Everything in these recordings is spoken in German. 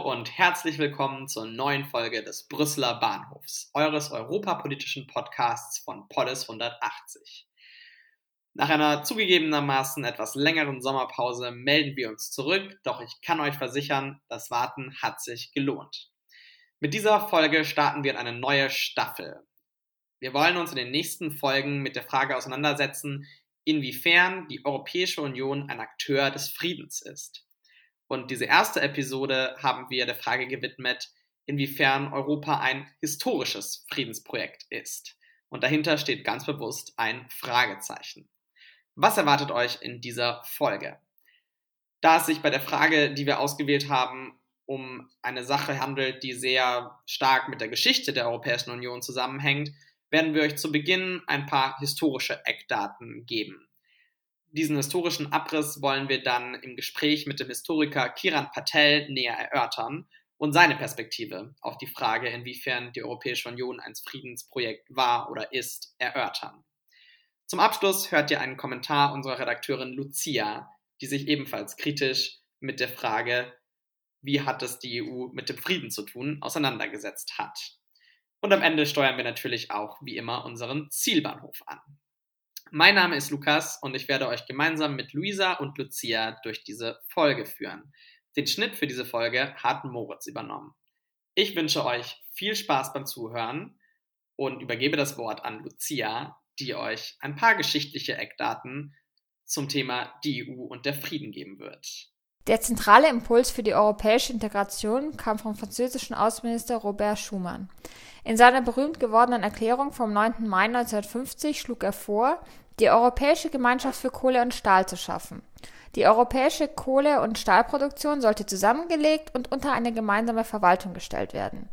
Hallo und herzlich willkommen zur neuen Folge des Brüsseler Bahnhofs, eures europapolitischen Podcasts von Polis 180. Nach einer zugegebenermaßen etwas längeren Sommerpause melden wir uns zurück, doch ich kann euch versichern, das Warten hat sich gelohnt. Mit dieser Folge starten wir in eine neue Staffel. Wir wollen uns in den nächsten Folgen mit der Frage auseinandersetzen, inwiefern die Europäische Union ein Akteur des Friedens ist. Und diese erste Episode haben wir der Frage gewidmet, inwiefern Europa ein historisches Friedensprojekt ist. Und dahinter steht ganz bewusst ein Fragezeichen. Was erwartet euch in dieser Folge? Da es sich bei der Frage, die wir ausgewählt haben, um eine Sache handelt, die sehr stark mit der Geschichte der Europäischen Union zusammenhängt, werden wir euch zu Beginn ein paar historische Eckdaten geben. Diesen historischen Abriss wollen wir dann im Gespräch mit dem Historiker Kiran Patel näher erörtern und seine Perspektive auf die Frage, inwiefern die Europäische Union ein Friedensprojekt war oder ist, erörtern. Zum Abschluss hört ihr einen Kommentar unserer Redakteurin Lucia, die sich ebenfalls kritisch mit der Frage, wie hat es die EU mit dem Frieden zu tun, auseinandergesetzt hat. Und am Ende steuern wir natürlich auch, wie immer, unseren Zielbahnhof an. Mein Name ist Lukas und ich werde euch gemeinsam mit Luisa und Lucia durch diese Folge führen. Den Schnitt für diese Folge hat Moritz übernommen. Ich wünsche euch viel Spaß beim Zuhören und übergebe das Wort an Lucia, die euch ein paar geschichtliche Eckdaten zum Thema die EU und der Frieden geben wird. Der zentrale Impuls für die europäische Integration kam vom französischen Außenminister Robert Schuman. In seiner berühmt gewordenen Erklärung vom 9. Mai 1950 schlug er vor, die Europäische Gemeinschaft für Kohle und Stahl zu schaffen. Die europäische Kohle- und Stahlproduktion sollte zusammengelegt und unter eine gemeinsame Verwaltung gestellt werden.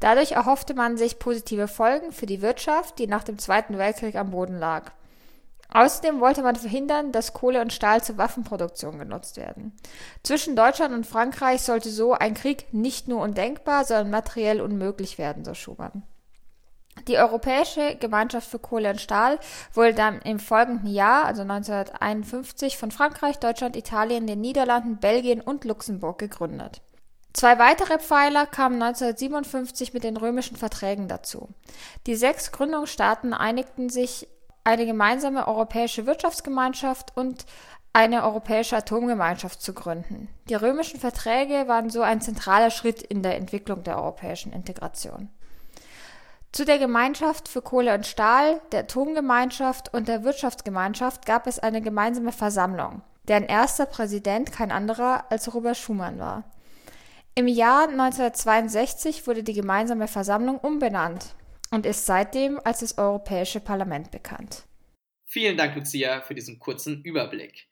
Dadurch erhoffte man sich positive Folgen für die Wirtschaft, die nach dem Zweiten Weltkrieg am Boden lag. Außerdem wollte man verhindern, dass Kohle und Stahl zur Waffenproduktion genutzt werden. Zwischen Deutschland und Frankreich sollte so ein Krieg nicht nur undenkbar, sondern materiell unmöglich werden, so Schumann. Die Europäische Gemeinschaft für Kohle und Stahl wurde dann im folgenden Jahr, also 1951, von Frankreich, Deutschland, Italien, den Niederlanden, Belgien und Luxemburg gegründet. Zwei weitere Pfeiler kamen 1957 mit den römischen Verträgen dazu. Die sechs Gründungsstaaten einigten sich eine gemeinsame europäische Wirtschaftsgemeinschaft und eine europäische Atomgemeinschaft zu gründen. Die römischen Verträge waren so ein zentraler Schritt in der Entwicklung der europäischen Integration. Zu der Gemeinschaft für Kohle und Stahl, der Atomgemeinschaft und der Wirtschaftsgemeinschaft gab es eine gemeinsame Versammlung, deren erster Präsident kein anderer als Robert Schumann war. Im Jahr 1962 wurde die gemeinsame Versammlung umbenannt und ist seitdem als das Europäische Parlament bekannt. Vielen Dank, Lucia, für diesen kurzen Überblick.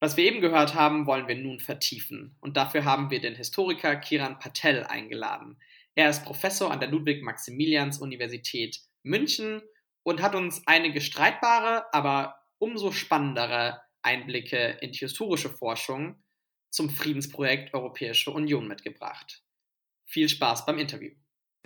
Was wir eben gehört haben, wollen wir nun vertiefen. Und dafür haben wir den Historiker Kiran Patel eingeladen. Er ist Professor an der Ludwig-Maximilians-Universität München und hat uns einige streitbare, aber umso spannendere Einblicke in die historische Forschung zum Friedensprojekt Europäische Union mitgebracht. Viel Spaß beim Interview.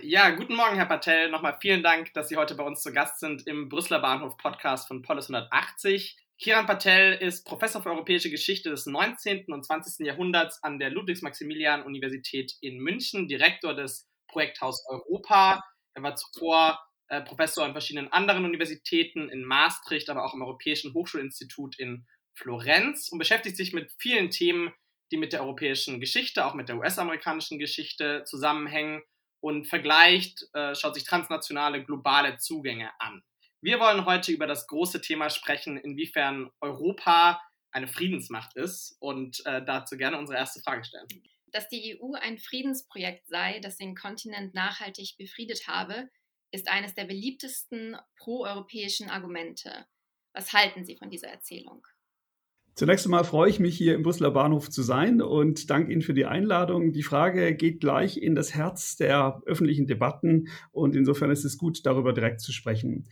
Ja, guten Morgen, Herr Patel. Nochmal vielen Dank, dass Sie heute bei uns zu Gast sind im Brüsseler Bahnhof Podcast von Polis 180. Kiran Patel ist Professor für europäische Geschichte des 19. und 20. Jahrhunderts an der Ludwigs-Maximilian-Universität in München, Direktor des Projekthaus Europa. Er war zuvor äh, Professor an verschiedenen anderen Universitäten in Maastricht, aber auch im Europäischen Hochschulinstitut in Florenz und beschäftigt sich mit vielen Themen, die mit der europäischen Geschichte, auch mit der US-amerikanischen Geschichte zusammenhängen und vergleicht, äh, schaut sich transnationale, globale Zugänge an. Wir wollen heute über das große Thema sprechen, inwiefern Europa eine Friedensmacht ist und äh, dazu gerne unsere erste Frage stellen. Dass die EU ein Friedensprojekt sei, das den Kontinent nachhaltig befriedet habe, ist eines der beliebtesten proeuropäischen Argumente. Was halten Sie von dieser Erzählung? Zunächst einmal freue ich mich, hier im Brüsseler Bahnhof zu sein und danke Ihnen für die Einladung. Die Frage geht gleich in das Herz der öffentlichen Debatten und insofern ist es gut, darüber direkt zu sprechen.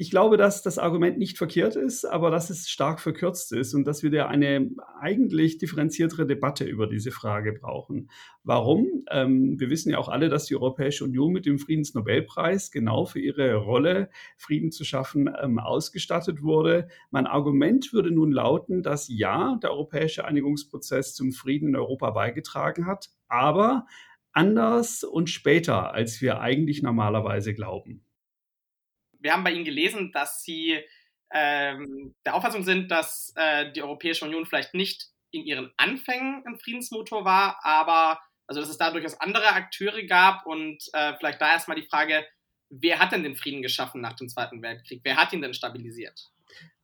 Ich glaube, dass das Argument nicht verkehrt ist, aber dass es stark verkürzt ist und dass wir da eine eigentlich differenziertere Debatte über diese Frage brauchen. Warum? Ähm, wir wissen ja auch alle, dass die Europäische Union mit dem Friedensnobelpreis genau für ihre Rolle, Frieden zu schaffen, ähm, ausgestattet wurde. Mein Argument würde nun lauten, dass ja, der europäische Einigungsprozess zum Frieden in Europa beigetragen hat, aber anders und später, als wir eigentlich normalerweise glauben wir haben bei Ihnen gelesen, dass Sie ähm, der Auffassung sind, dass äh, die Europäische Union vielleicht nicht in ihren Anfängen ein Friedensmotor war, aber also dass es da durchaus andere Akteure gab und äh, vielleicht da erstmal die Frage, wer hat denn den Frieden geschaffen nach dem Zweiten Weltkrieg? Wer hat ihn denn stabilisiert?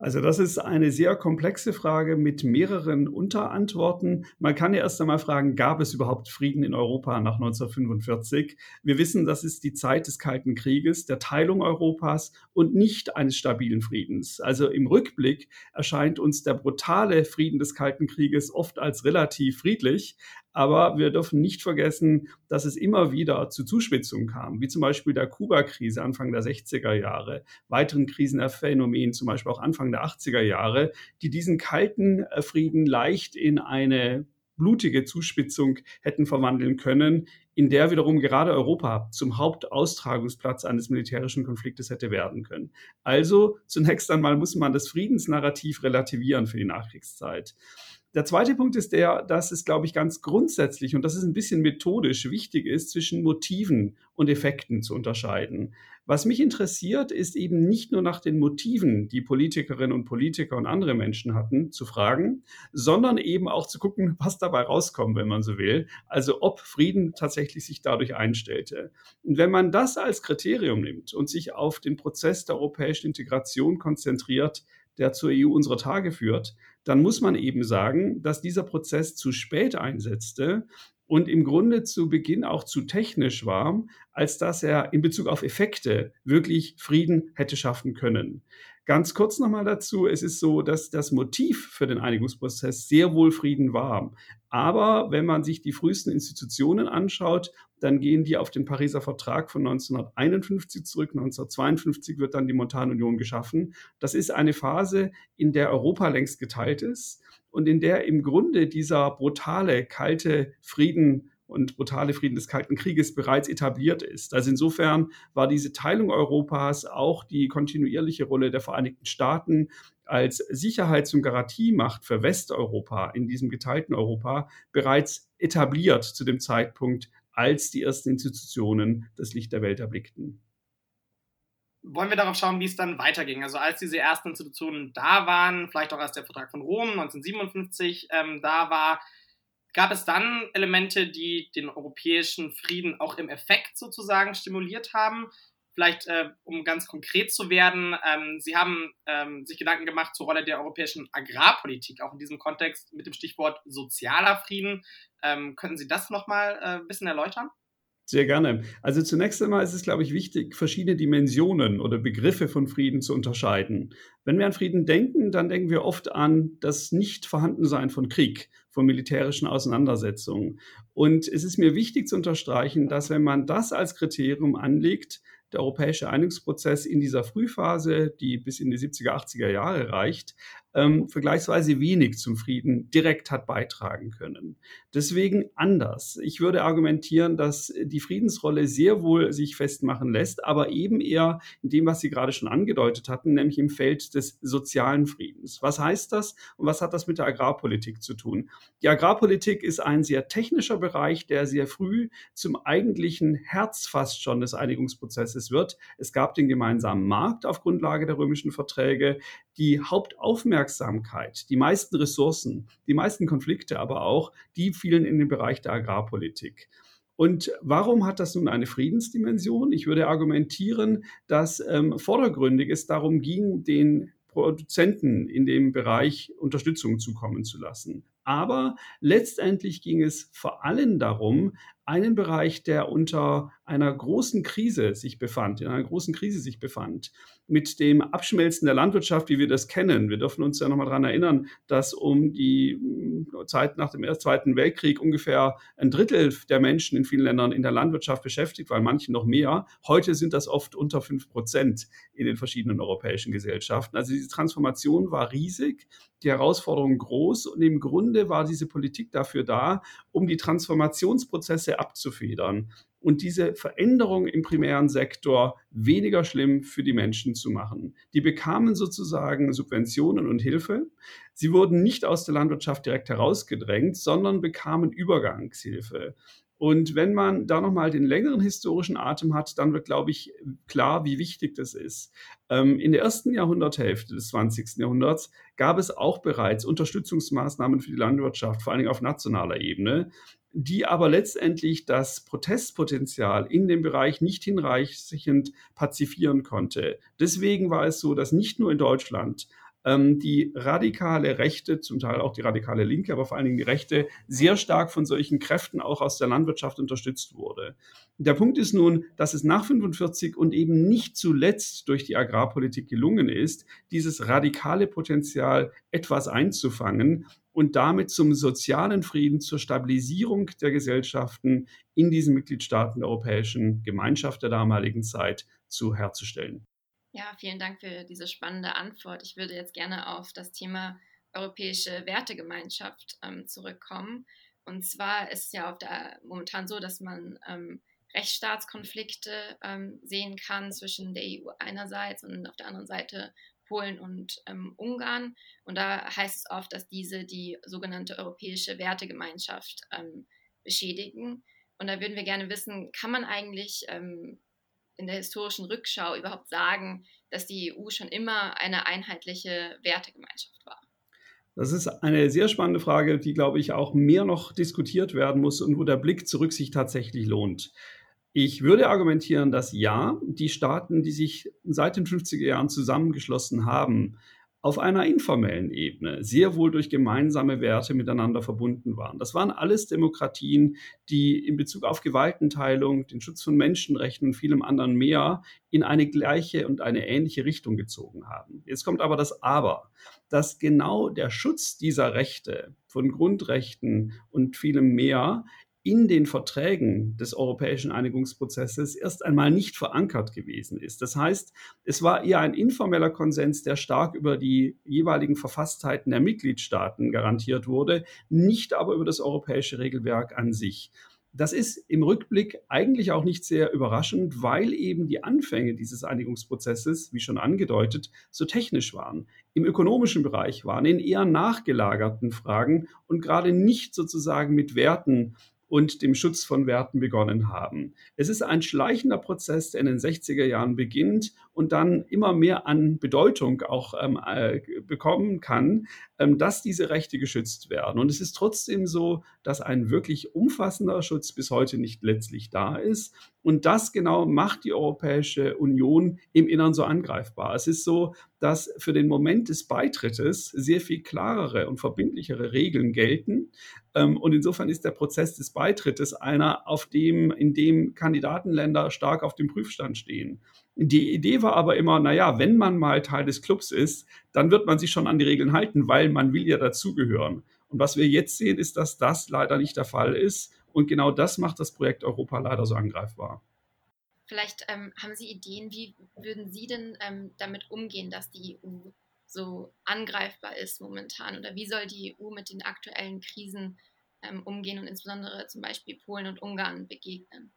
Also das ist eine sehr komplexe Frage mit mehreren Unterantworten. Man kann ja erst einmal fragen, gab es überhaupt Frieden in Europa nach 1945? Wir wissen, das ist die Zeit des Kalten Krieges, der Teilung Europas und nicht eines stabilen Friedens. Also im Rückblick erscheint uns der brutale Frieden des Kalten Krieges oft als relativ friedlich, aber wir dürfen nicht vergessen, dass es immer wieder zu Zuspitzungen kam, wie zum Beispiel der Kuba-Krise Anfang der 60er Jahre, weiteren Krisenphänomenen, zum Beispiel auch Anfang der 80er Jahre, die diesen kalten äh, Frieden leicht in eine blutige Zuspitzung hätten verwandeln können, in der wiederum gerade Europa zum Hauptaustragungsplatz eines militärischen Konfliktes hätte werden können. Also zunächst einmal muss man das Friedensnarrativ relativieren für die Nachkriegszeit. Der zweite Punkt ist der, dass es, glaube ich, ganz grundsätzlich, und das ist ein bisschen methodisch wichtig ist, zwischen Motiven und Effekten zu unterscheiden. Was mich interessiert, ist eben nicht nur nach den Motiven, die Politikerinnen und Politiker und andere Menschen hatten, zu fragen, sondern eben auch zu gucken, was dabei rauskommt, wenn man so will. Also ob Frieden tatsächlich sich dadurch einstellte. Und wenn man das als Kriterium nimmt und sich auf den Prozess der europäischen Integration konzentriert, der zur EU unserer Tage führt, dann muss man eben sagen, dass dieser Prozess zu spät einsetzte und im Grunde zu Beginn auch zu technisch war, als dass er in Bezug auf Effekte wirklich Frieden hätte schaffen können. Ganz kurz nochmal dazu. Es ist so, dass das Motiv für den Einigungsprozess sehr wohl Frieden war. Aber wenn man sich die frühesten Institutionen anschaut, dann gehen die auf den Pariser Vertrag von 1951 zurück. 1952 wird dann die Montanunion geschaffen. Das ist eine Phase, in der Europa längst geteilt ist und in der im Grunde dieser brutale, kalte Frieden und brutale Frieden des Kalten Krieges bereits etabliert ist. Also insofern war diese Teilung Europas auch die kontinuierliche Rolle der Vereinigten Staaten als Sicherheits- und Garantiemacht für Westeuropa in diesem geteilten Europa bereits etabliert zu dem Zeitpunkt, als die ersten Institutionen das Licht der Welt erblickten. Wollen wir darauf schauen, wie es dann weiterging? Also als diese ersten Institutionen da waren, vielleicht auch als der Vertrag von Rom 1957 ähm, da war, Gab es dann Elemente, die den europäischen Frieden auch im Effekt sozusagen stimuliert haben? Vielleicht, äh, um ganz konkret zu werden, ähm, Sie haben ähm, sich Gedanken gemacht zur Rolle der europäischen Agrarpolitik, auch in diesem Kontext mit dem Stichwort sozialer Frieden. Ähm, können Sie das nochmal äh, ein bisschen erläutern? Sehr gerne. Also zunächst einmal ist es, glaube ich, wichtig, verschiedene Dimensionen oder Begriffe von Frieden zu unterscheiden. Wenn wir an Frieden denken, dann denken wir oft an das Nichtvorhandensein von Krieg, von militärischen Auseinandersetzungen. Und es ist mir wichtig zu unterstreichen, dass wenn man das als Kriterium anlegt, der europäische Einigungsprozess in dieser Frühphase, die bis in die 70er, 80er Jahre reicht, ähm, vergleichsweise wenig zum Frieden direkt hat beitragen können. Deswegen anders. Ich würde argumentieren, dass die Friedensrolle sehr wohl sich festmachen lässt, aber eben eher in dem, was Sie gerade schon angedeutet hatten, nämlich im Feld des sozialen Friedens. Was heißt das und was hat das mit der Agrarpolitik zu tun? Die Agrarpolitik ist ein sehr technischer Bereich, der sehr früh zum eigentlichen Herz fast schon des Einigungsprozesses wird. Es gab den gemeinsamen Markt auf Grundlage der römischen Verträge. Die Hauptaufmerksamkeit Aufmerksamkeit, die meisten Ressourcen, die meisten Konflikte aber auch, die fielen in den Bereich der Agrarpolitik. Und warum hat das nun eine Friedensdimension? Ich würde argumentieren, dass ähm, vordergründig es darum ging, den Produzenten in dem Bereich Unterstützung zukommen zu lassen. Aber letztendlich ging es vor allem darum, einen Bereich, der unter einer großen Krise sich befand, in einer großen Krise sich befand, mit dem Abschmelzen der Landwirtschaft, wie wir das kennen. Wir dürfen uns ja nochmal daran erinnern, dass um die hm, Zeit nach dem Zweiten Weltkrieg ungefähr ein Drittel der Menschen in vielen Ländern in der Landwirtschaft beschäftigt waren, manche noch mehr. Heute sind das oft unter fünf Prozent in den verschiedenen europäischen Gesellschaften. Also diese Transformation war riesig, die Herausforderung groß und im Grunde war diese Politik dafür da, um die Transformationsprozesse abzufedern und diese Veränderung im primären Sektor weniger schlimm für die Menschen zu machen. Die bekamen sozusagen Subventionen und Hilfe. Sie wurden nicht aus der Landwirtschaft direkt herausgedrängt, sondern bekamen Übergangshilfe. Und wenn man da nochmal den längeren historischen Atem hat, dann wird, glaube ich, klar, wie wichtig das ist. Ähm, in der ersten Jahrhunderthälfte des 20. Jahrhunderts gab es auch bereits Unterstützungsmaßnahmen für die Landwirtschaft, vor allen Dingen auf nationaler Ebene die aber letztendlich das Protestpotenzial in dem Bereich nicht hinreichend pazifieren konnte. Deswegen war es so, dass nicht nur in Deutschland ähm, die radikale Rechte, zum Teil auch die radikale Linke, aber vor allen Dingen die Rechte, sehr stark von solchen Kräften auch aus der Landwirtschaft unterstützt wurde. Der Punkt ist nun, dass es nach 45 und eben nicht zuletzt durch die Agrarpolitik gelungen ist, dieses radikale Potenzial etwas einzufangen und damit zum sozialen Frieden, zur Stabilisierung der Gesellschaften in diesen Mitgliedstaaten der Europäischen Gemeinschaft der damaligen Zeit zu herzustellen. Ja, vielen Dank für diese spannende Antwort. Ich würde jetzt gerne auf das Thema europäische Wertegemeinschaft ähm, zurückkommen. Und zwar ist es ja der, momentan so, dass man ähm, Rechtsstaatskonflikte ähm, sehen kann zwischen der EU einerseits und auf der anderen Seite Polen und ähm, Ungarn. Und da heißt es oft, dass diese die sogenannte europäische Wertegemeinschaft ähm, beschädigen. Und da würden wir gerne wissen, kann man eigentlich ähm, in der historischen Rückschau überhaupt sagen, dass die EU schon immer eine einheitliche Wertegemeinschaft war? Das ist eine sehr spannende Frage, die, glaube ich, auch mehr noch diskutiert werden muss und wo der Blick zurück sich tatsächlich lohnt. Ich würde argumentieren, dass ja, die Staaten, die sich seit den 50er Jahren zusammengeschlossen haben, auf einer informellen Ebene sehr wohl durch gemeinsame Werte miteinander verbunden waren. Das waren alles Demokratien, die in Bezug auf Gewaltenteilung, den Schutz von Menschenrechten und vielem anderen mehr in eine gleiche und eine ähnliche Richtung gezogen haben. Jetzt kommt aber das Aber, dass genau der Schutz dieser Rechte von Grundrechten und vielem mehr in den Verträgen des europäischen Einigungsprozesses erst einmal nicht verankert gewesen ist. Das heißt, es war eher ein informeller Konsens, der stark über die jeweiligen Verfasstheiten der Mitgliedstaaten garantiert wurde, nicht aber über das europäische Regelwerk an sich. Das ist im Rückblick eigentlich auch nicht sehr überraschend, weil eben die Anfänge dieses Einigungsprozesses, wie schon angedeutet, so technisch waren. Im ökonomischen Bereich waren in eher nachgelagerten Fragen und gerade nicht sozusagen mit Werten und dem Schutz von Werten begonnen haben. Es ist ein schleichender Prozess, der in den 60er Jahren beginnt und dann immer mehr an Bedeutung auch ähm, äh, bekommen kann, ähm, dass diese Rechte geschützt werden. Und es ist trotzdem so, dass ein wirklich umfassender Schutz bis heute nicht letztlich da ist. Und das genau macht die Europäische Union im Innern so angreifbar. Es ist so, dass für den Moment des Beitrittes sehr viel klarere und verbindlichere Regeln gelten. Ähm, und insofern ist der Prozess des Beitrittes einer, auf dem, in dem Kandidatenländer stark auf dem Prüfstand stehen. Die Idee war aber immer, naja, wenn man mal Teil des Clubs ist, dann wird man sich schon an die Regeln halten, weil man will ja dazugehören. Und was wir jetzt sehen, ist, dass das leider nicht der Fall ist. Und genau das macht das Projekt Europa leider so angreifbar. Vielleicht ähm, haben Sie Ideen, wie würden Sie denn ähm, damit umgehen, dass die EU so angreifbar ist momentan? Oder wie soll die EU mit den aktuellen Krisen ähm, umgehen und insbesondere zum Beispiel Polen und Ungarn begegnen?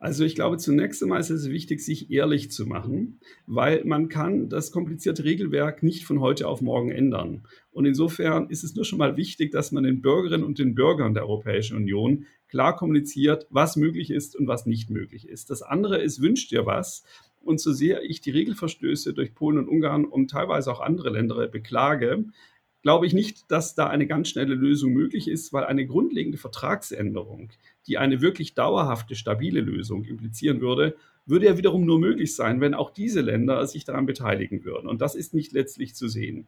Also ich glaube, zunächst einmal ist es wichtig, sich ehrlich zu machen, weil man kann das komplizierte Regelwerk nicht von heute auf morgen ändern. Und insofern ist es nur schon mal wichtig, dass man den Bürgerinnen und den Bürgern der Europäischen Union klar kommuniziert, was möglich ist und was nicht möglich ist. Das andere ist, wünscht dir was. Und so sehr ich die Regelverstöße durch Polen und Ungarn und teilweise auch andere Länder beklage, glaube ich nicht, dass da eine ganz schnelle Lösung möglich ist, weil eine grundlegende Vertragsänderung, die eine wirklich dauerhafte, stabile Lösung implizieren würde, würde ja wiederum nur möglich sein, wenn auch diese Länder sich daran beteiligen würden. Und das ist nicht letztlich zu sehen.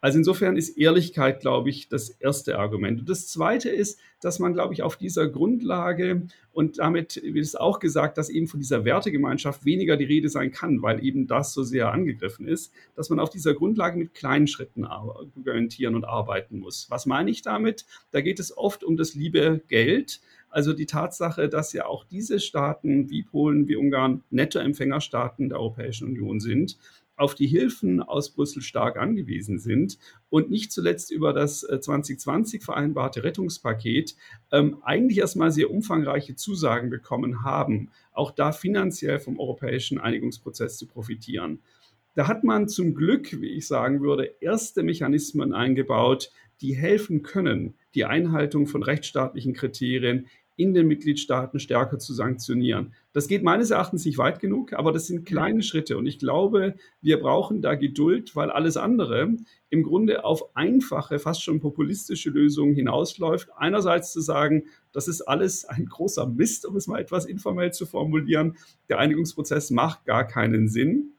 Also insofern ist Ehrlichkeit, glaube ich, das erste Argument. Und das zweite ist, dass man, glaube ich, auf dieser Grundlage und damit wird es auch gesagt, dass eben von dieser Wertegemeinschaft weniger die Rede sein kann, weil eben das so sehr angegriffen ist, dass man auf dieser Grundlage mit kleinen Schritten argumentieren und arbeiten muss. Was meine ich damit? Da geht es oft um das liebe Geld. Also die Tatsache, dass ja auch diese Staaten wie Polen, wie Ungarn Nettoempfängerstaaten der Europäischen Union sind auf die Hilfen aus Brüssel stark angewiesen sind und nicht zuletzt über das 2020 äh, vereinbarte Rettungspaket ähm, eigentlich erstmal sehr umfangreiche Zusagen bekommen haben, auch da finanziell vom europäischen Einigungsprozess zu profitieren. Da hat man zum Glück, wie ich sagen würde, erste Mechanismen eingebaut, die helfen können, die Einhaltung von rechtsstaatlichen Kriterien in den Mitgliedstaaten stärker zu sanktionieren. Das geht meines Erachtens nicht weit genug, aber das sind kleine Schritte und ich glaube, wir brauchen da Geduld, weil alles andere im Grunde auf einfache, fast schon populistische Lösungen hinausläuft. Einerseits zu sagen, das ist alles ein großer Mist, um es mal etwas informell zu formulieren. Der Einigungsprozess macht gar keinen Sinn.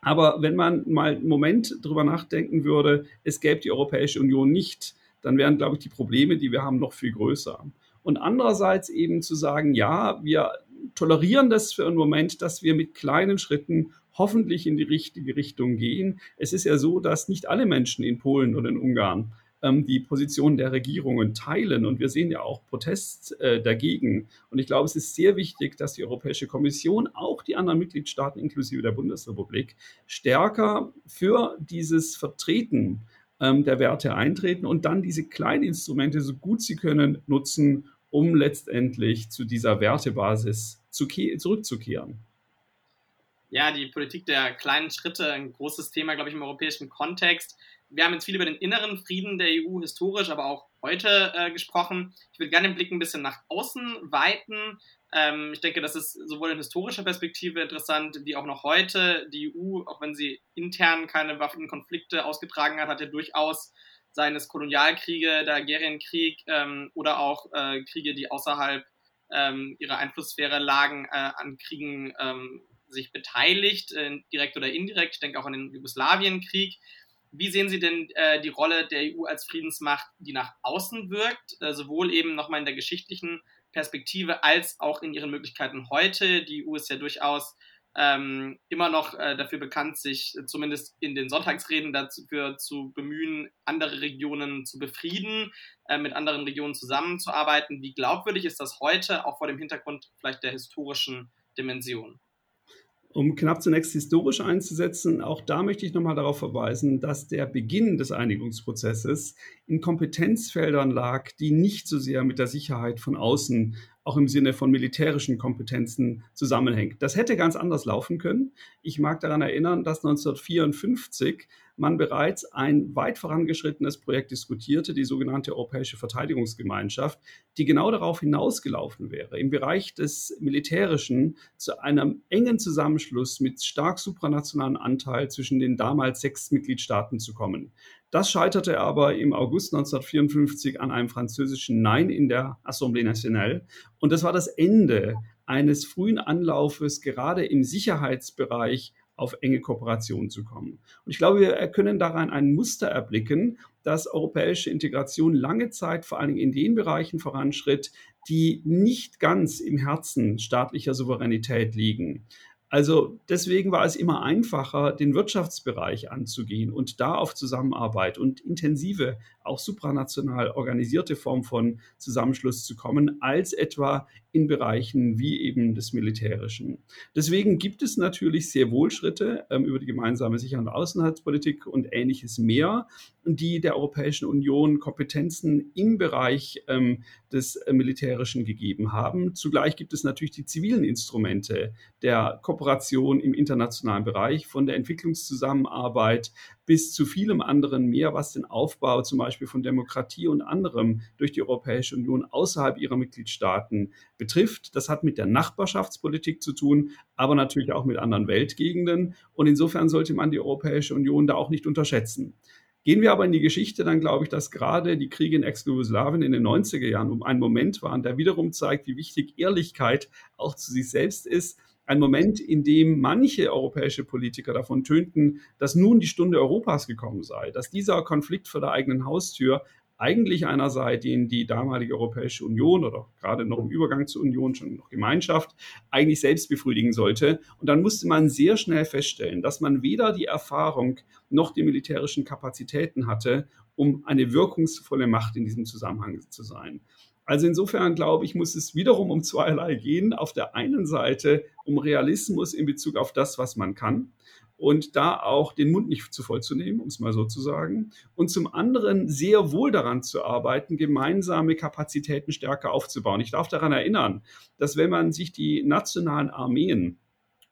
Aber wenn man mal einen Moment drüber nachdenken würde, es gäbe die Europäische Union nicht, dann wären, glaube ich, die Probleme, die wir haben, noch viel größer und andererseits eben zu sagen, ja, wir tolerieren das für einen Moment, dass wir mit kleinen Schritten hoffentlich in die richtige Richtung gehen. Es ist ja so, dass nicht alle Menschen in Polen oder in Ungarn ähm, die Position der Regierungen teilen. Und wir sehen ja auch Protest äh, dagegen. Und ich glaube, es ist sehr wichtig, dass die Europäische Kommission, auch die anderen Mitgliedstaaten inklusive der Bundesrepublik, stärker für dieses Vertreten ähm, der Werte eintreten und dann diese kleinen Instrumente, so gut sie können, nutzen, um letztendlich zu dieser Wertebasis zu zurückzukehren. Ja, die Politik der kleinen Schritte, ein großes Thema, glaube ich, im europäischen Kontext. Wir haben jetzt viel über den inneren Frieden der EU historisch, aber auch heute äh, gesprochen. Ich würde gerne den Blick ein bisschen nach außen weiten. Ähm, ich denke, das ist sowohl in historischer Perspektive interessant, wie auch noch heute. Die EU, auch wenn sie intern keine Waffenkonflikte ausgetragen hat, hat ja durchaus seien es Kolonialkriege, der Algerienkrieg ähm, oder auch äh, Kriege, die außerhalb ähm, ihrer Einflusssphäre lagen, äh, an Kriegen ähm, sich beteiligt, äh, direkt oder indirekt. Ich denke auch an den Jugoslawienkrieg. Wie sehen Sie denn äh, die Rolle der EU als Friedensmacht, die nach außen wirkt, äh, sowohl eben nochmal in der geschichtlichen Perspektive als auch in ihren Möglichkeiten heute? Die EU ist ja durchaus ähm, immer noch äh, dafür bekannt, sich zumindest in den Sonntagsreden dafür zu bemühen, andere Regionen zu befrieden, äh, mit anderen Regionen zusammenzuarbeiten. Wie glaubwürdig ist das heute, auch vor dem Hintergrund vielleicht der historischen Dimension? Um knapp zunächst historisch einzusetzen, auch da möchte ich nochmal darauf verweisen, dass der Beginn des Einigungsprozesses in Kompetenzfeldern lag, die nicht so sehr mit der Sicherheit von außen auch im Sinne von militärischen Kompetenzen zusammenhängt. Das hätte ganz anders laufen können. Ich mag daran erinnern, dass 1954 man bereits ein weit vorangeschrittenes Projekt diskutierte, die sogenannte Europäische Verteidigungsgemeinschaft, die genau darauf hinausgelaufen wäre, im Bereich des Militärischen zu einem engen Zusammenschluss mit stark supranationalen Anteil zwischen den damals sechs Mitgliedstaaten zu kommen. Das scheiterte aber im August 1954 an einem französischen Nein in der Assemblée nationale. Und das war das Ende eines frühen Anlaufes, gerade im Sicherheitsbereich auf enge Kooperation zu kommen. Und ich glaube, wir können daran ein Muster erblicken, dass europäische Integration lange Zeit vor allen Dingen in den Bereichen voranschritt, die nicht ganz im Herzen staatlicher Souveränität liegen. Also deswegen war es immer einfacher, den Wirtschaftsbereich anzugehen und da auf Zusammenarbeit und intensive, auch supranational organisierte Form von Zusammenschluss zu kommen, als etwa in Bereichen wie eben des Militärischen. Deswegen gibt es natürlich sehr wohl Schritte ähm, über die gemeinsame Sicherheit- und Außenhaltspolitik und ähnliches mehr, die der Europäischen Union Kompetenzen im Bereich ähm, des äh, Militärischen gegeben haben. Zugleich gibt es natürlich die zivilen Instrumente der Kooperation im internationalen Bereich, von der Entwicklungszusammenarbeit bis zu vielem anderen mehr, was den Aufbau zum Beispiel von Demokratie und anderem durch die Europäische Union außerhalb ihrer Mitgliedstaaten betrifft. Das hat mit der Nachbarschaftspolitik zu tun, aber natürlich auch mit anderen Weltgegenden. Und insofern sollte man die Europäische Union da auch nicht unterschätzen. Gehen wir aber in die Geschichte, dann glaube ich, dass gerade die Kriege in Ex-Jugoslawien in den 90er Jahren um einen Moment waren, der wiederum zeigt, wie wichtig Ehrlichkeit auch zu sich selbst ist. Ein Moment, in dem manche europäische Politiker davon tönten, dass nun die Stunde Europas gekommen sei, dass dieser Konflikt vor der eigenen Haustür eigentlich einer sei, den die damalige Europäische Union oder gerade noch im Übergang zur Union schon noch Gemeinschaft eigentlich selbst befriedigen sollte. Und dann musste man sehr schnell feststellen, dass man weder die Erfahrung noch die militärischen Kapazitäten hatte, um eine wirkungsvolle Macht in diesem Zusammenhang zu sein. Also insofern glaube ich, muss es wiederum um zweierlei gehen. Auf der einen Seite um Realismus in Bezug auf das, was man kann und da auch den Mund nicht zu voll zu nehmen, um es mal so zu sagen. Und zum anderen sehr wohl daran zu arbeiten, gemeinsame Kapazitäten stärker aufzubauen. Ich darf daran erinnern, dass wenn man sich die nationalen Armeen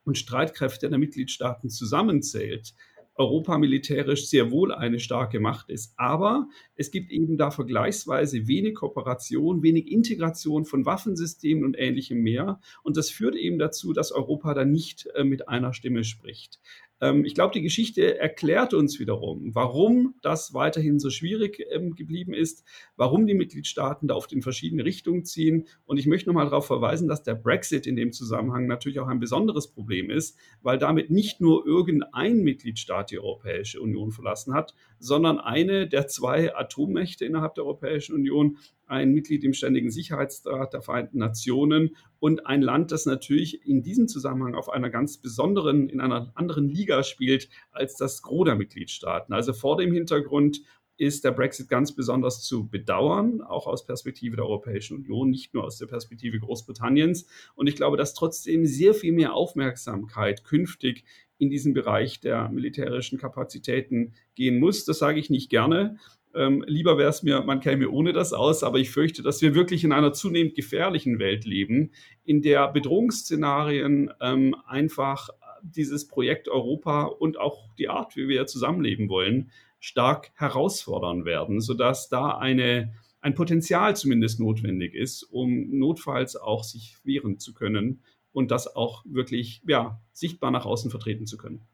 und Streitkräfte der Mitgliedstaaten zusammenzählt, Europa militärisch sehr wohl eine starke Macht ist. Aber es gibt eben da vergleichsweise wenig Kooperation, wenig Integration von Waffensystemen und ähnlichem mehr. Und das führt eben dazu, dass Europa da nicht äh, mit einer Stimme spricht. Ähm, ich glaube, die Geschichte erklärt uns wiederum, warum das weiterhin so schwierig ähm, geblieben ist, warum die Mitgliedstaaten da oft in verschiedene Richtungen ziehen. Und ich möchte nochmal darauf verweisen, dass der Brexit in dem Zusammenhang natürlich auch ein besonderes Problem ist, weil damit nicht nur irgendein Mitgliedstaat die Europäische Union verlassen hat, sondern eine der zwei Atommächte innerhalb der Europäischen Union ein Mitglied im Ständigen Sicherheitsrat der Vereinten Nationen und ein Land, das natürlich in diesem Zusammenhang auf einer ganz besonderen, in einer anderen Liga spielt als das Gros der Mitgliedstaaten. Also vor dem Hintergrund ist der Brexit ganz besonders zu bedauern, auch aus Perspektive der Europäischen Union, nicht nur aus der Perspektive Großbritanniens. Und ich glaube, dass trotzdem sehr viel mehr Aufmerksamkeit künftig in diesen Bereich der militärischen Kapazitäten gehen muss. Das sage ich nicht gerne, ähm, lieber wäre es mir, man käme ohne das aus, aber ich fürchte, dass wir wirklich in einer zunehmend gefährlichen Welt leben, in der Bedrohungsszenarien ähm, einfach dieses Projekt Europa und auch die Art, wie wir zusammenleben wollen, stark herausfordern werden, sodass da eine, ein Potenzial zumindest notwendig ist, um notfalls auch sich wehren zu können und das auch wirklich ja, sichtbar nach außen vertreten zu können.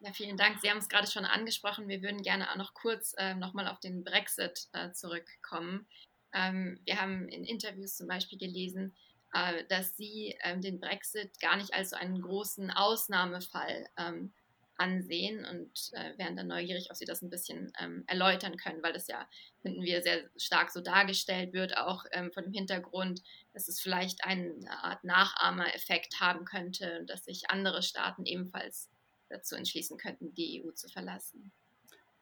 Ja, vielen Dank. Sie haben es gerade schon angesprochen. Wir würden gerne auch noch kurz äh, nochmal auf den Brexit äh, zurückkommen. Ähm, wir haben in Interviews zum Beispiel gelesen, äh, dass Sie ähm, den Brexit gar nicht als so einen großen Ausnahmefall ähm, ansehen und äh, wären dann neugierig, ob Sie das ein bisschen ähm, erläutern können, weil das ja, finden wir, sehr stark so dargestellt wird, auch ähm, von dem Hintergrund, dass es vielleicht eine Art Nachahmereffekt haben könnte und dass sich andere Staaten ebenfalls dazu entschließen könnten, die EU zu verlassen.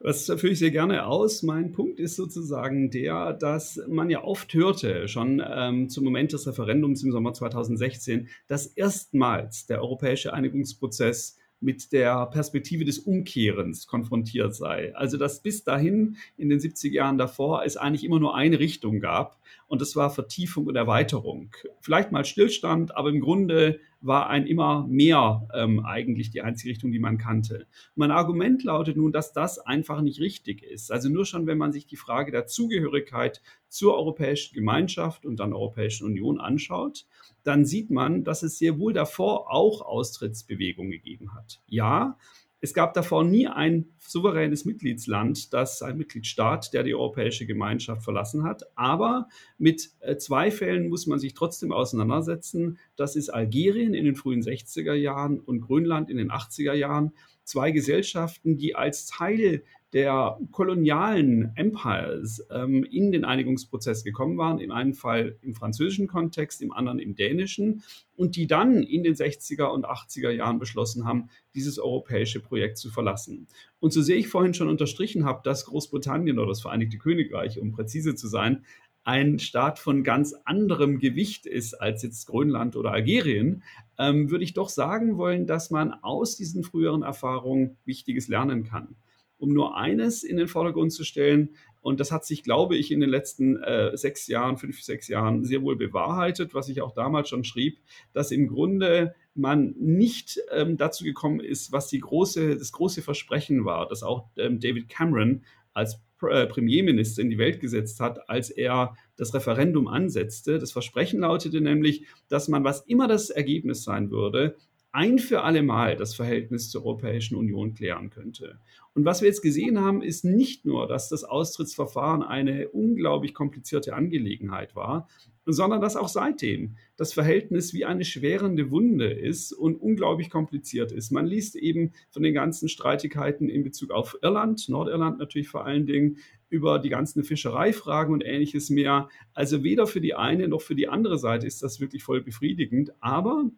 Das führe ich sehr gerne aus. Mein Punkt ist sozusagen der, dass man ja oft hörte, schon ähm, zum Moment des Referendums im Sommer 2016, dass erstmals der europäische Einigungsprozess mit der Perspektive des Umkehrens konfrontiert sei. Also dass bis dahin in den 70er Jahren davor es eigentlich immer nur eine Richtung gab und das war Vertiefung und Erweiterung. Vielleicht mal Stillstand, aber im Grunde war ein immer mehr ähm, eigentlich die einzige Richtung, die man kannte. Mein Argument lautet nun, dass das einfach nicht richtig ist. Also nur schon, wenn man sich die Frage der Zugehörigkeit zur Europäischen Gemeinschaft und dann Europäischen Union anschaut, dann sieht man, dass es sehr wohl davor auch Austrittsbewegungen gegeben hat. Ja, es gab davor nie ein souveränes Mitgliedsland, das ein Mitgliedstaat, der die Europäische Gemeinschaft verlassen hat. Aber mit äh, zwei Fällen muss man sich trotzdem auseinandersetzen. Das ist Algerien in den frühen 60er Jahren und Grönland in den 80er Jahren. Zwei Gesellschaften, die als Teil der kolonialen Empires ähm, in den Einigungsprozess gekommen waren, im einen Fall im französischen Kontext, im anderen im dänischen, und die dann in den 60er und 80er Jahren beschlossen haben, dieses europäische Projekt zu verlassen. Und so sehr ich vorhin schon unterstrichen habe, dass Großbritannien oder das Vereinigte Königreich, um präzise zu sein, ein Staat von ganz anderem Gewicht ist als jetzt Grönland oder Algerien, ähm, würde ich doch sagen wollen, dass man aus diesen früheren Erfahrungen Wichtiges lernen kann um nur eines in den Vordergrund zu stellen. Und das hat sich, glaube ich, in den letzten äh, sechs Jahren, fünf, sechs Jahren sehr wohl bewahrheitet, was ich auch damals schon schrieb, dass im Grunde man nicht ähm, dazu gekommen ist, was die große, das große Versprechen war, das auch ähm, David Cameron als Premierminister in die Welt gesetzt hat, als er das Referendum ansetzte. Das Versprechen lautete nämlich, dass man, was immer das Ergebnis sein würde, ein für alle Mal das Verhältnis zur Europäischen Union klären könnte. Und was wir jetzt gesehen haben, ist nicht nur, dass das Austrittsverfahren eine unglaublich komplizierte Angelegenheit war, sondern dass auch seitdem das Verhältnis wie eine schwerende Wunde ist und unglaublich kompliziert ist. Man liest eben von den ganzen Streitigkeiten in Bezug auf Irland, Nordirland natürlich vor allen Dingen, über die ganzen Fischereifragen und ähnliches mehr. Also weder für die eine noch für die andere Seite ist das wirklich voll befriedigend. Aber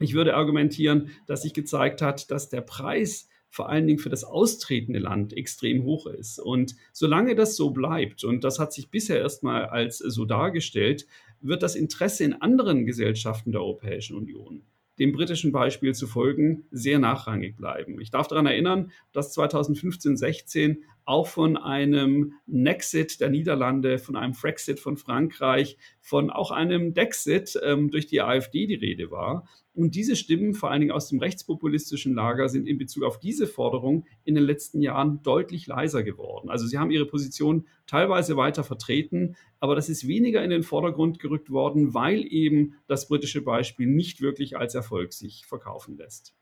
ich würde argumentieren, dass sich gezeigt hat, dass der Preis vor allen Dingen für das austretende Land extrem hoch ist. Und solange das so bleibt, und das hat sich bisher erstmal als so dargestellt, wird das Interesse in anderen Gesellschaften der Europäischen Union dem britischen Beispiel zu folgen, sehr nachrangig bleiben. Ich darf daran erinnern, dass 2015, 16 auch von einem Nexit der Niederlande, von einem Frexit von Frankreich, von auch einem Dexit ähm, durch die AfD die Rede war. Und diese Stimmen, vor allen Dingen aus dem rechtspopulistischen Lager, sind in Bezug auf diese Forderung in den letzten Jahren deutlich leiser geworden. Also sie haben ihre Position teilweise weiter vertreten, aber das ist weniger in den Vordergrund gerückt worden, weil eben das britische Beispiel nicht wirklich als Erfolg sich verkaufen lässt.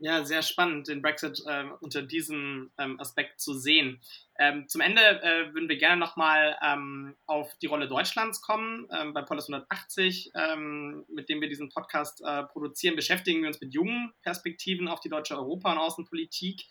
Ja, sehr spannend, den Brexit äh, unter diesem ähm, Aspekt zu sehen. Ähm, zum Ende äh, würden wir gerne nochmal ähm, auf die Rolle Deutschlands kommen. Ähm, bei Polis 180, ähm, mit dem wir diesen Podcast äh, produzieren, beschäftigen wir uns mit jungen Perspektiven auf die deutsche Europa- und Außenpolitik.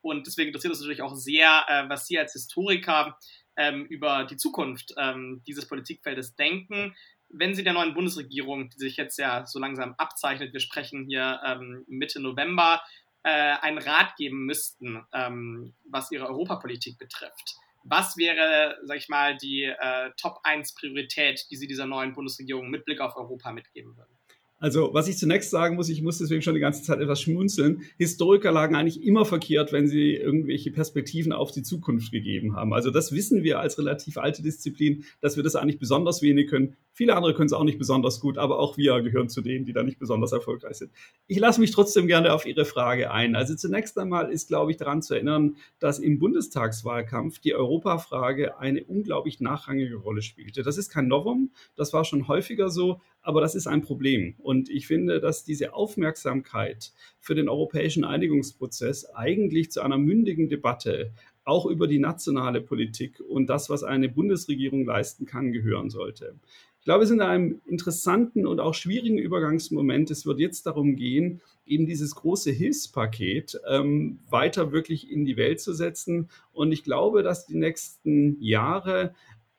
Und deswegen interessiert uns natürlich auch sehr, äh, was Sie als Historiker ähm, über die Zukunft ähm, dieses Politikfeldes denken wenn Sie der neuen Bundesregierung, die sich jetzt ja so langsam abzeichnet, wir sprechen hier ähm, Mitte November, äh, einen Rat geben müssten, ähm, was Ihre Europapolitik betrifft. Was wäre, sag ich mal, die äh, Top 1 Priorität, die Sie dieser neuen Bundesregierung mit Blick auf Europa mitgeben würden? Also, was ich zunächst sagen muss, ich muss deswegen schon die ganze Zeit etwas schmunzeln. Historiker lagen eigentlich immer verkehrt, wenn sie irgendwelche Perspektiven auf die Zukunft gegeben haben. Also, das wissen wir als relativ alte Disziplin, dass wir das eigentlich besonders wenig können. Viele andere können es auch nicht besonders gut, aber auch wir gehören zu denen, die da nicht besonders erfolgreich sind. Ich lasse mich trotzdem gerne auf Ihre Frage ein. Also, zunächst einmal ist, glaube ich, daran zu erinnern, dass im Bundestagswahlkampf die Europafrage eine unglaublich nachrangige Rolle spielte. Das ist kein Novum, das war schon häufiger so, aber das ist ein Problem. Und ich finde, dass diese Aufmerksamkeit für den europäischen Einigungsprozess eigentlich zu einer mündigen Debatte auch über die nationale Politik und das, was eine Bundesregierung leisten kann, gehören sollte. Ich glaube, wir sind in einem interessanten und auch schwierigen Übergangsmoment. Es wird jetzt darum gehen, eben dieses große Hilfspaket ähm, weiter wirklich in die Welt zu setzen. Und ich glaube, dass die nächsten Jahre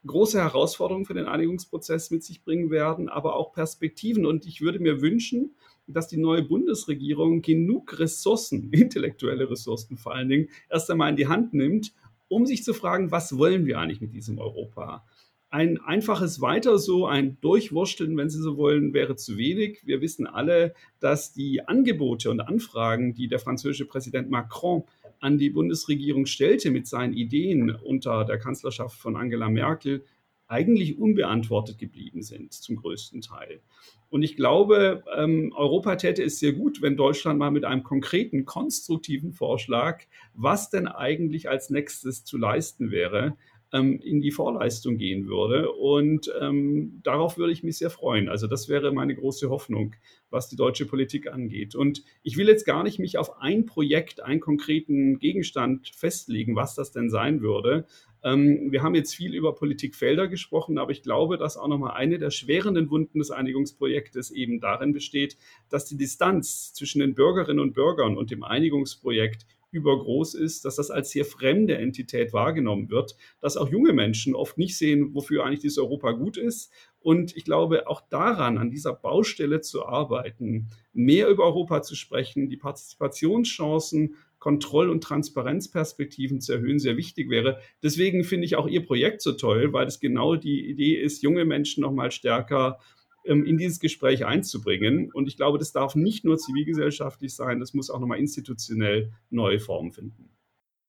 große Herausforderungen für den Einigungsprozess mit sich bringen werden, aber auch Perspektiven. Und ich würde mir wünschen, dass die neue Bundesregierung genug Ressourcen, intellektuelle Ressourcen vor allen Dingen, erst einmal in die Hand nimmt, um sich zu fragen, was wollen wir eigentlich mit diesem Europa? Ein einfaches Weiter so, ein Durchwursteln, wenn Sie so wollen, wäre zu wenig. Wir wissen alle, dass die Angebote und Anfragen, die der französische Präsident Macron an die Bundesregierung stellte mit seinen Ideen unter der Kanzlerschaft von Angela Merkel, eigentlich unbeantwortet geblieben sind, zum größten Teil. Und ich glaube, ähm, Europa täte es sehr gut, wenn Deutschland mal mit einem konkreten, konstruktiven Vorschlag, was denn eigentlich als nächstes zu leisten wäre, ähm, in die Vorleistung gehen würde. Und ähm, darauf würde ich mich sehr freuen. Also das wäre meine große Hoffnung, was die deutsche Politik angeht. Und ich will jetzt gar nicht mich auf ein Projekt, einen konkreten Gegenstand festlegen, was das denn sein würde. Ähm, wir haben jetzt viel über Politikfelder gesprochen, aber ich glaube, dass auch nochmal eine der schwerenden Wunden des Einigungsprojektes eben darin besteht, dass die Distanz zwischen den Bürgerinnen und Bürgern und dem Einigungsprojekt übergroß ist, dass das als sehr fremde Entität wahrgenommen wird, dass auch junge Menschen oft nicht sehen, wofür eigentlich dieses Europa gut ist. Und ich glaube, auch daran, an dieser Baustelle zu arbeiten, mehr über Europa zu sprechen, die Partizipationschancen, Kontroll- und Transparenzperspektiven zu erhöhen, sehr wichtig wäre. Deswegen finde ich auch Ihr Projekt so toll, weil es genau die Idee ist, junge Menschen noch mal stärker in dieses Gespräch einzubringen. Und ich glaube, das darf nicht nur zivilgesellschaftlich sein, das muss auch nochmal institutionell neue Formen finden.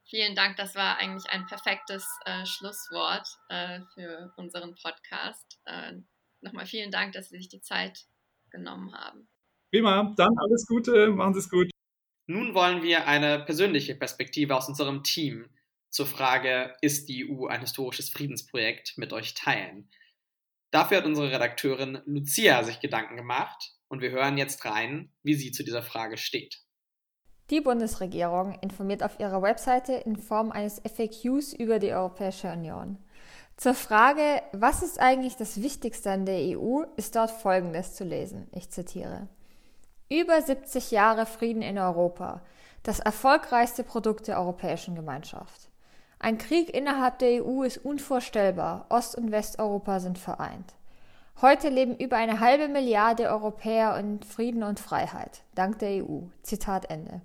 Vielen Dank, das war eigentlich ein perfektes äh, Schlusswort äh, für unseren Podcast. Äh, nochmal vielen Dank, dass Sie sich die Zeit genommen haben. Prima, dann alles Gute, machen Sie es gut. Nun wollen wir eine persönliche Perspektive aus unserem Team zur Frage, ist die EU ein historisches Friedensprojekt, mit euch teilen. Dafür hat unsere Redakteurin Lucia sich Gedanken gemacht und wir hören jetzt rein, wie sie zu dieser Frage steht. Die Bundesregierung informiert auf ihrer Webseite in Form eines FAQs über die Europäische Union. Zur Frage, was ist eigentlich das Wichtigste an der EU, ist dort Folgendes zu lesen. Ich zitiere. Über 70 Jahre Frieden in Europa, das erfolgreichste Produkt der Europäischen Gemeinschaft. Ein Krieg innerhalb der EU ist unvorstellbar, Ost- und Westeuropa sind vereint. Heute leben über eine halbe Milliarde Europäer in Frieden und Freiheit, dank der EU. Zitat Ende.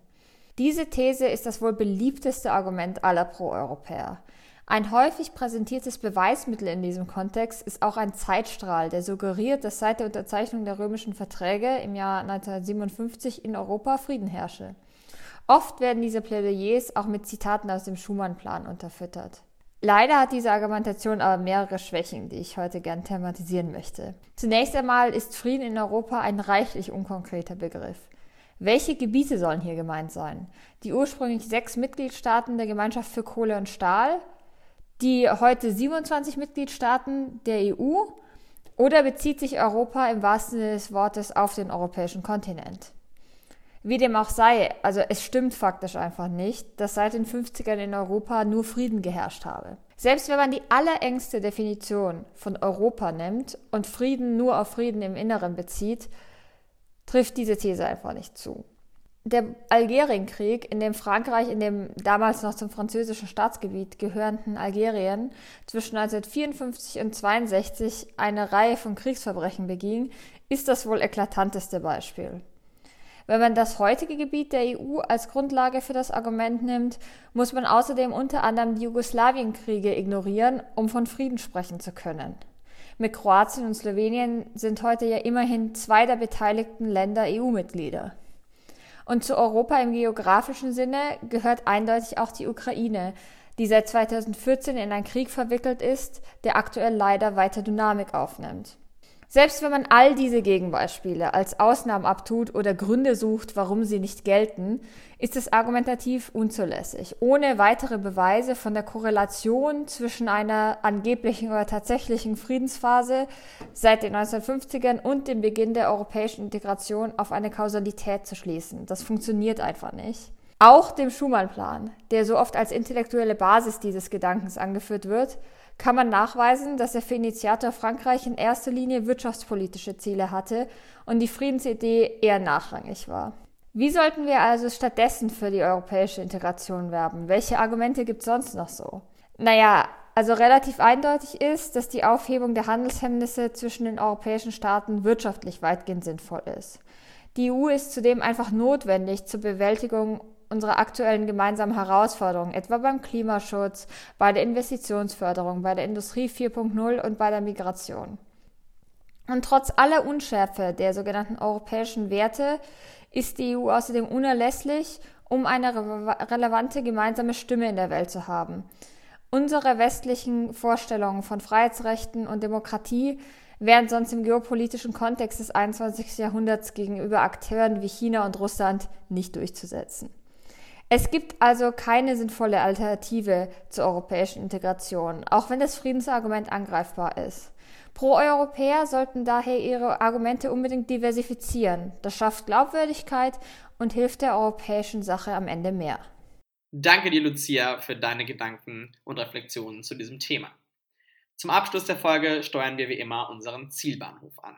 Diese These ist das wohl beliebteste Argument aller Pro-Europäer. Ein häufig präsentiertes Beweismittel in diesem Kontext ist auch ein Zeitstrahl, der suggeriert, dass seit der Unterzeichnung der römischen Verträge im Jahr 1957 in Europa Frieden herrsche. Oft werden diese Plädoyers auch mit Zitaten aus dem Schumann-Plan unterfüttert. Leider hat diese Argumentation aber mehrere Schwächen, die ich heute gern thematisieren möchte. Zunächst einmal ist Frieden in Europa ein reichlich unkonkreter Begriff. Welche Gebiete sollen hier gemeint sein? Die ursprünglich sechs Mitgliedstaaten der Gemeinschaft für Kohle und Stahl, die heute 27 Mitgliedstaaten der EU oder bezieht sich Europa im wahrsten Sinne des Wortes auf den europäischen Kontinent? Wie dem auch sei, also es stimmt faktisch einfach nicht, dass seit den 50ern in Europa nur Frieden geherrscht habe. Selbst wenn man die allerengste Definition von Europa nimmt und Frieden nur auf Frieden im Inneren bezieht, trifft diese These einfach nicht zu der Algerienkrieg, in dem Frankreich in dem damals noch zum französischen Staatsgebiet gehörenden Algerien zwischen 1954 und 1962 eine Reihe von Kriegsverbrechen beging, ist das wohl eklatanteste Beispiel. Wenn man das heutige Gebiet der EU als Grundlage für das Argument nimmt, muss man außerdem unter anderem die Jugoslawienkriege ignorieren, um von Frieden sprechen zu können. Mit Kroatien und Slowenien sind heute ja immerhin zwei der beteiligten Länder EU-Mitglieder. Und zu Europa im geografischen Sinne gehört eindeutig auch die Ukraine, die seit 2014 in einen Krieg verwickelt ist, der aktuell leider weiter Dynamik aufnimmt. Selbst wenn man all diese Gegenbeispiele als Ausnahmen abtut oder Gründe sucht, warum sie nicht gelten, ist es argumentativ unzulässig, ohne weitere Beweise von der Korrelation zwischen einer angeblichen oder tatsächlichen Friedensphase seit den 1950ern und dem Beginn der europäischen Integration auf eine Kausalität zu schließen. Das funktioniert einfach nicht. Auch dem Schumann-Plan, der so oft als intellektuelle Basis dieses Gedankens angeführt wird, kann man nachweisen, dass der für Initiator Frankreich in erster Linie wirtschaftspolitische Ziele hatte und die Friedensidee eher nachrangig war. Wie sollten wir also stattdessen für die europäische Integration werben? Welche Argumente gibt es sonst noch so? Naja, also relativ eindeutig ist, dass die Aufhebung der Handelshemmnisse zwischen den europäischen Staaten wirtschaftlich weitgehend sinnvoll ist. Die EU ist zudem einfach notwendig zur Bewältigung unsere aktuellen gemeinsamen Herausforderungen, etwa beim Klimaschutz, bei der Investitionsförderung, bei der Industrie 4.0 und bei der Migration. Und trotz aller Unschärfe der sogenannten europäischen Werte ist die EU außerdem unerlässlich, um eine re relevante gemeinsame Stimme in der Welt zu haben. Unsere westlichen Vorstellungen von Freiheitsrechten und Demokratie wären sonst im geopolitischen Kontext des 21. Jahrhunderts gegenüber Akteuren wie China und Russland nicht durchzusetzen. Es gibt also keine sinnvolle Alternative zur europäischen Integration, auch wenn das Friedensargument angreifbar ist. Pro-Europäer sollten daher ihre Argumente unbedingt diversifizieren. Das schafft Glaubwürdigkeit und hilft der europäischen Sache am Ende mehr. Danke dir, Lucia, für deine Gedanken und Reflexionen zu diesem Thema. Zum Abschluss der Folge steuern wir wie immer unseren Zielbahnhof an.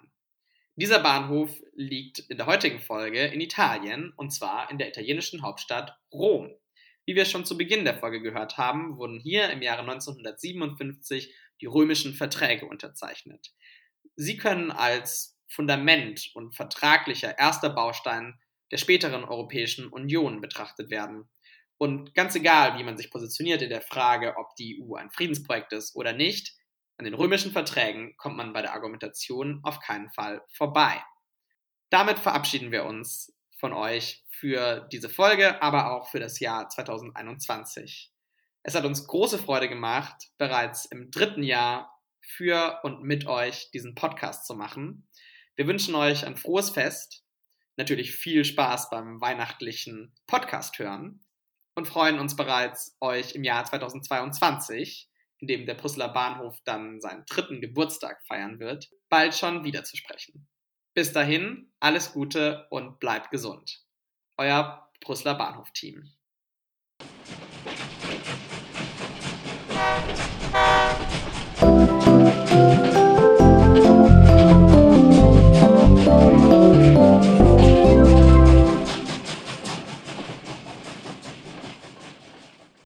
Dieser Bahnhof liegt in der heutigen Folge in Italien und zwar in der italienischen Hauptstadt Rom. Wie wir schon zu Beginn der Folge gehört haben, wurden hier im Jahre 1957 die römischen Verträge unterzeichnet. Sie können als Fundament und vertraglicher erster Baustein der späteren Europäischen Union betrachtet werden. Und ganz egal, wie man sich positioniert in der Frage, ob die EU ein Friedensprojekt ist oder nicht, an den römischen Verträgen kommt man bei der Argumentation auf keinen Fall vorbei. Damit verabschieden wir uns von euch für diese Folge, aber auch für das Jahr 2021. Es hat uns große Freude gemacht, bereits im dritten Jahr für und mit euch diesen Podcast zu machen. Wir wünschen euch ein frohes Fest, natürlich viel Spaß beim weihnachtlichen Podcast hören und freuen uns bereits, euch im Jahr 2022 in dem der Brüsseler Bahnhof dann seinen dritten Geburtstag feiern wird, bald schon wieder zu sprechen. Bis dahin, alles Gute und bleibt gesund. Euer Brüsseler Bahnhof-Team.